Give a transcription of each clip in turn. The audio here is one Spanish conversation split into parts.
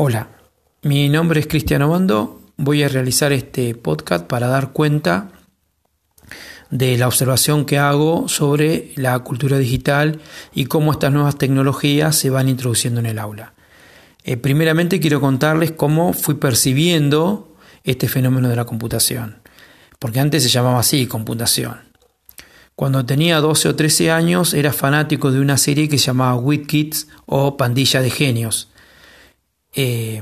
Hola, mi nombre es Cristiano Bando. Voy a realizar este podcast para dar cuenta de la observación que hago sobre la cultura digital y cómo estas nuevas tecnologías se van introduciendo en el aula. Eh, primeramente quiero contarles cómo fui percibiendo este fenómeno de la computación, porque antes se llamaba así, computación. Cuando tenía 12 o 13 años era fanático de una serie que se llamaba Wit Kids o Pandilla de Genios eh,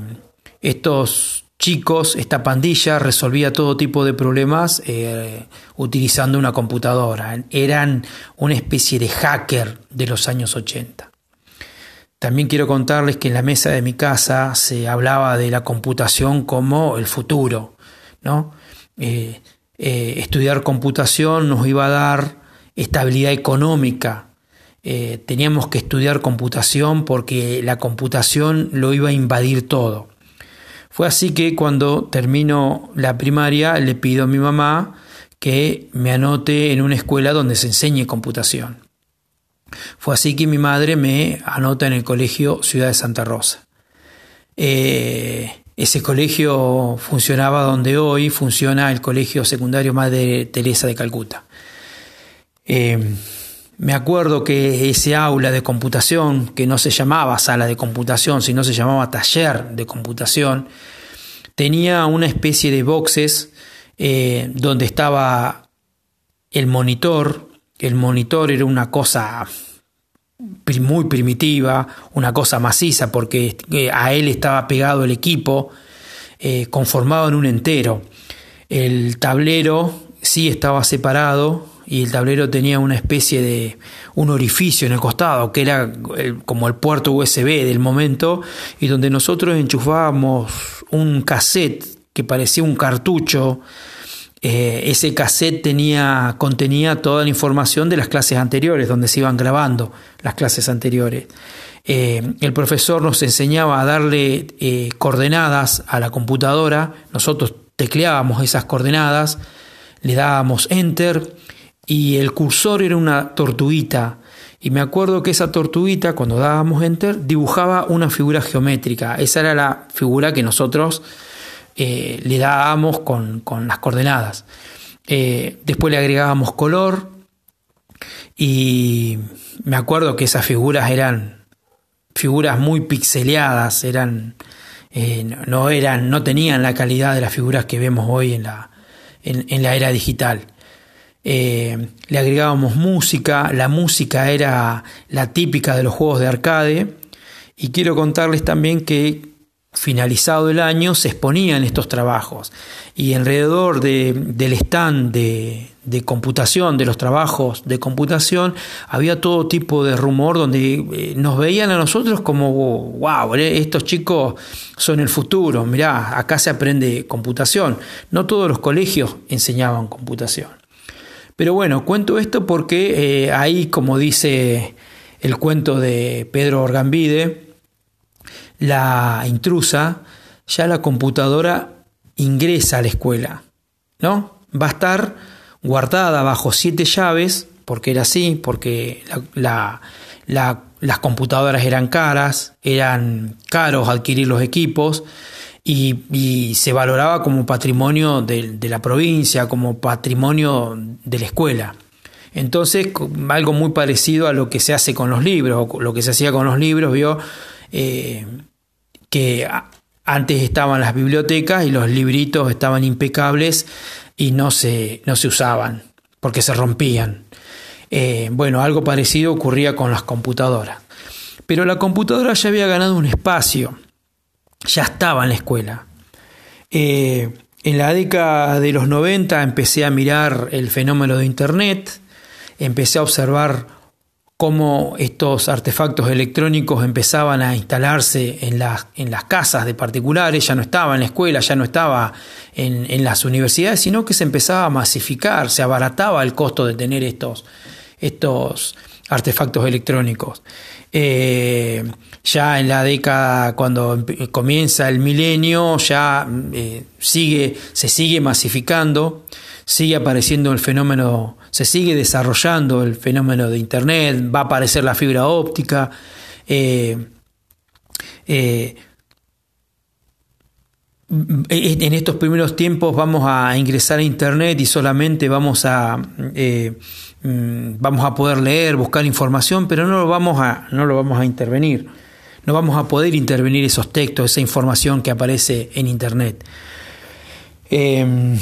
estos chicos, esta pandilla resolvía todo tipo de problemas eh, utilizando una computadora. Eran una especie de hacker de los años 80. También quiero contarles que en la mesa de mi casa se hablaba de la computación como el futuro. Eh, estudiar computación nos iba a dar estabilidad económica eh, teníamos que estudiar computación porque la computación lo iba a invadir todo. Fue así que cuando termino la primaria le pido a mi mamá que me anote en una escuela donde se enseñe computación. Fue así que mi madre me anota en el colegio Ciudad de Santa Rosa. Eh, ese colegio funcionaba donde hoy funciona el colegio secundario Madre Teresa de Calcuta. Eh, me acuerdo que ese aula de computación, que no se llamaba sala de computación, sino se llamaba taller de computación, tenía una especie de boxes eh, donde estaba el monitor. El monitor era una cosa muy primitiva, una cosa maciza, porque eh, a él estaba pegado el equipo, eh, conformado en un entero. El tablero sí estaba separado y el tablero tenía una especie de un orificio en el costado que era como el puerto USB del momento y donde nosotros enchufábamos un cassette que parecía un cartucho. Eh, ese cassette tenía contenía toda la información de las clases anteriores donde se iban grabando las clases anteriores. Eh, el profesor nos enseñaba a darle eh, coordenadas a la computadora. Nosotros tecleábamos esas coordenadas le dábamos enter y el cursor era una tortuguita. Y me acuerdo que esa tortuguita, cuando dábamos enter, dibujaba una figura geométrica. Esa era la figura que nosotros eh, le dábamos con, las coordenadas. Eh, después le agregábamos color y me acuerdo que esas figuras eran figuras muy pixeleadas, eran, eh, no, eran, no tenían la calidad de las figuras que vemos hoy en la, en la era digital. Eh, le agregábamos música, la música era la típica de los juegos de arcade y quiero contarles también que finalizado el año se exponían estos trabajos y alrededor del stand de, computación, de los trabajos de computación, había todo tipo de rumor donde eh, nos veían a nosotros como, wow, eh, estos chicos son el futuro, mirá, acá se aprende computación. No todos los colegios enseñaban computación. Pero bueno, cuento esto porque eh, ahí, como dice el cuento de Pedro Orgambide, la intrusa, ya la computadora ingresa a la escuela, ¿no? Va a estar guardada bajo siete llaves, porque era así, porque las computadoras eran caras, eran caros adquirir los equipos, y, se valoraba como patrimonio de, la provincia, como patrimonio de la escuela. Entonces, algo muy parecido a lo que se hace con los libros, lo que se hacía con los libros, vio eh, que antes estaban las bibliotecas y los libritos estaban impecables y no se, no se usaban porque se rompían. Eh, bueno, algo parecido ocurría con las computadoras. Pero la computadora ya había ganado un espacio ya estaba en la escuela. Eh, en la década de los 90 empecé a mirar el fenómeno de Internet, empecé a observar cómo estos artefactos electrónicos empezaban a instalarse en, en las casas de particulares, ya no estaba en la escuela, ya no estaba en, en, las universidades, sino que se empezaba a masificar, se abarataba el costo de tener estos, estos artefactos electrónicos. Eh, ya en la década, cuando comienza el milenio, ya eh, sigue, se sigue masificando, sigue apareciendo el fenómeno, se sigue desarrollando el fenómeno de Internet, va a aparecer la fibra óptica. Eh, en estos primeros tiempos vamos a ingresar a internet y solamente vamos a mm, vamos a poder leer, buscar información, pero no lo vamos a no lo vamos a intervenir. No vamos a poder intervenir esos textos, esa información que aparece en internet. Em,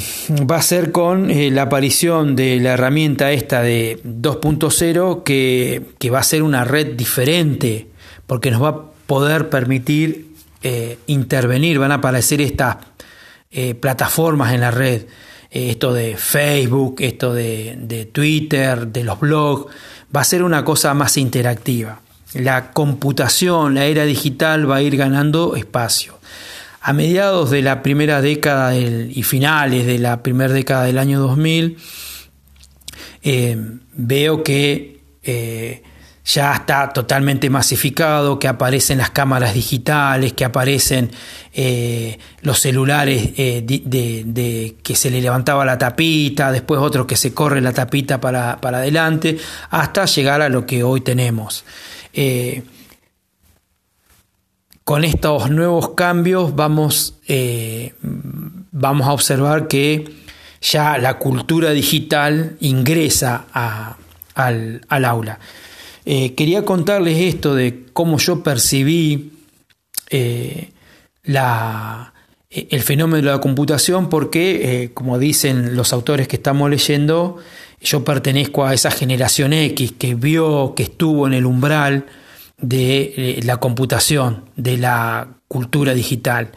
va a ser con eh, la aparición de la herramienta esta de 2.0 que, que va a ser una red diferente porque nos va a poder permitir eh, intervenir, van a aparecer estas eh, plataformas en la red, esto de Facebook, esto de, Twitter, de los blogs, va a ser una cosa más interactiva. La computación, la era digital va a ir ganando espacio. A mediados de la primera década y finales de la primera década del año 2000, veo que ya está totalmente masificado, que aparecen las cámaras digitales, que aparecen eh, los celulares eh, de, que se le levantaba la tapita, después otro que se corre la tapita para, adelante, hasta llegar a lo que hoy tenemos. Eh, con estos nuevos cambios vamos, vamos a observar que ya la cultura digital ingresa al, al aula. Eh, quería contarles esto de cómo yo percibí eh, eh, el fenómeno de la computación porque, como dicen los autores que estamos leyendo, yo pertenezco a esa generación X que vio, que estuvo en el umbral de la computación, de la cultura digital.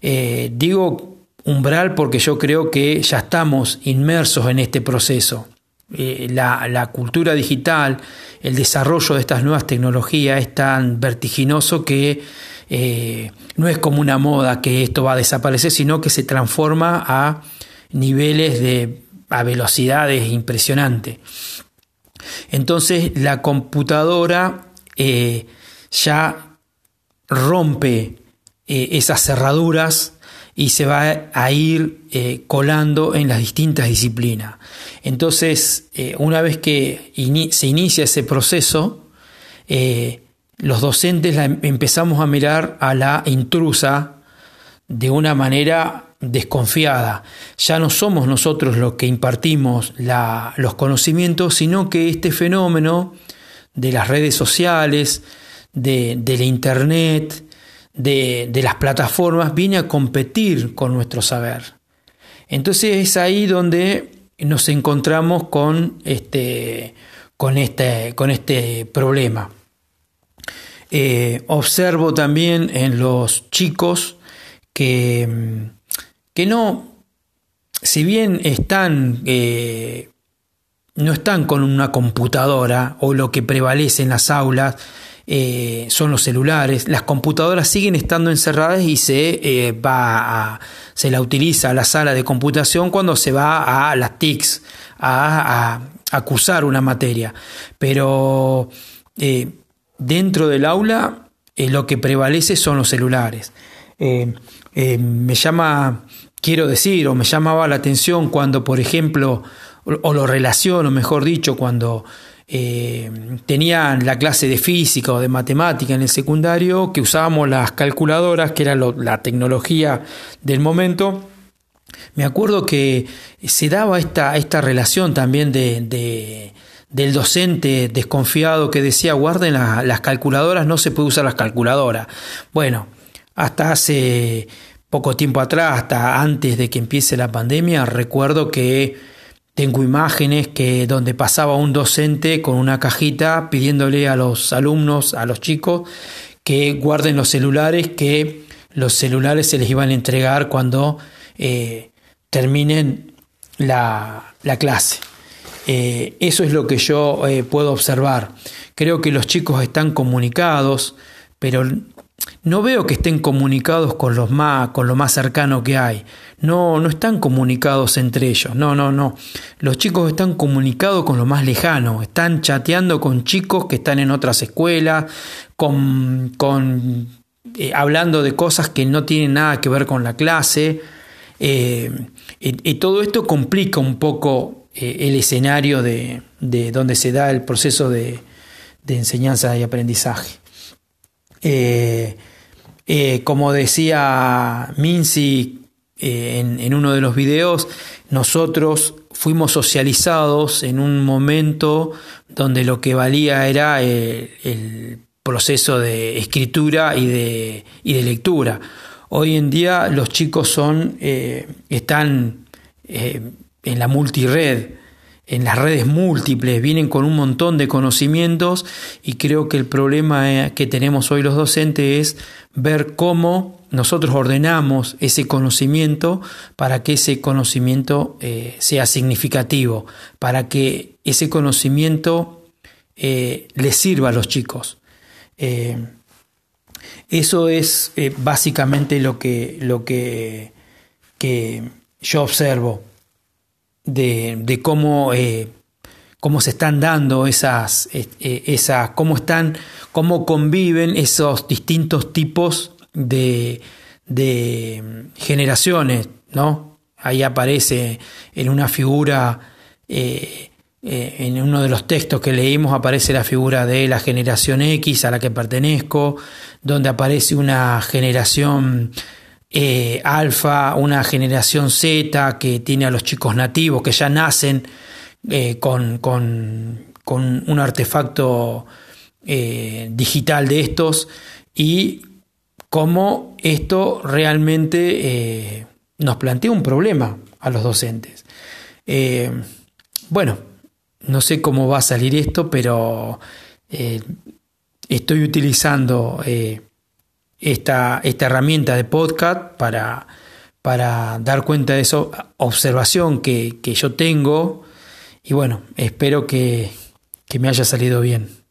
digo umbral porque yo creo que ya estamos inmersos en este proceso. Eh, la, cultura digital, el desarrollo de estas nuevas tecnologías es tan vertiginoso que eh, no es como una moda que esto va a desaparecer, sino que se transforma a niveles de a velocidades impresionantes. Entonces la computadora eh, ya rompe esas cerraduras y se va a ir eh, colando en las distintas disciplinas. Entonces, eh, una vez que se inicia ese proceso, eh, los docentes empezamos a mirar a la intrusa de una manera desconfiada. Ya no somos nosotros los que impartimos los conocimientos, sino que este fenómeno de las redes sociales, de, de la Internet, de, las plataformas viene a competir con nuestro saber. Entonces es ahí donde nos encontramos con este, con este, con este problema. Eh, observo también en los chicos que, que no, si bien están, eh, no están con una computadora o lo que prevalece en las aulas, eh, son los celulares. Las computadoras siguen estando encerradas y se eh, va a, se la utiliza la sala de computación cuando se va a las TICs a, acusar una materia. Pero eh, dentro del aula lo que prevalece son los celulares. me llama, quiero decir, o me llamaba la atención cuando, por ejemplo, o lo relaciono, mejor dicho, cuando eh, tenían la clase de física o de matemática en el secundario, que usábamos las calculadoras, que era la tecnología del momento. Me acuerdo que se daba esta, esta relación también de, del docente desconfiado que decía guarden las calculadoras, no se puede usar las calculadoras. Bueno, hasta hace poco tiempo atrás, hasta antes de que empiece la pandemia, recuerdo que tengo imágenes que donde pasaba un docente con una cajita pidiéndole a los alumnos, a los chicos, que guarden los celulares, que los celulares se les iban a entregar cuando eh, terminen la, clase. Eh, eso es lo que yo eh, puedo observar. Creo que los chicos están comunicados, pero no veo que estén comunicados con los más, con lo más cercano que hay. No, no están comunicados entre ellos. No, no, no. Los chicos están comunicados con lo más lejano. Están chateando con chicos que están en otras escuelas, con, con eh, hablando de cosas que no tienen nada que ver con la clase. Eh, y, todo esto complica un poco eh, el escenario de, de, donde se da el proceso de, de enseñanza y aprendizaje. Eh, como decía Mincy en, uno de los videos, nosotros fuimos socializados en un momento donde lo que valía era el, proceso de escritura y de, y de, lectura. Hoy en día los chicos son, eh, están eh, en la multired, en las redes múltiples, vienen con un montón de conocimientos y creo que el problema eh, que tenemos hoy los docentes es ver cómo nosotros ordenamos ese conocimiento para que ese conocimiento eh, sea significativo, para que ese conocimiento eh, les sirva a los chicos. eso es básicamente lo que, lo que yo observo de, cómo, eh, cómo se están dando esas, eh, esas, cómo están, cómo conviven esos distintos tipos de, de generaciones, ¿no? Ahí aparece en una figura, eh, en uno de los textos que leímos aparece la figura de la generación X a la que pertenezco, donde aparece una generación eh, alfa, una generación Z que tiene a los chicos nativos que ya nacen eh, con, un artefacto eh, digital de estos y cómo esto realmente nos plantea un problema a los docentes. bueno, no sé cómo va a salir esto, pero estoy utilizando esta, esta herramienta de podcast para, para dar cuenta de esa observación que, que yo tengo y bueno, espero que, que me haya salido bien.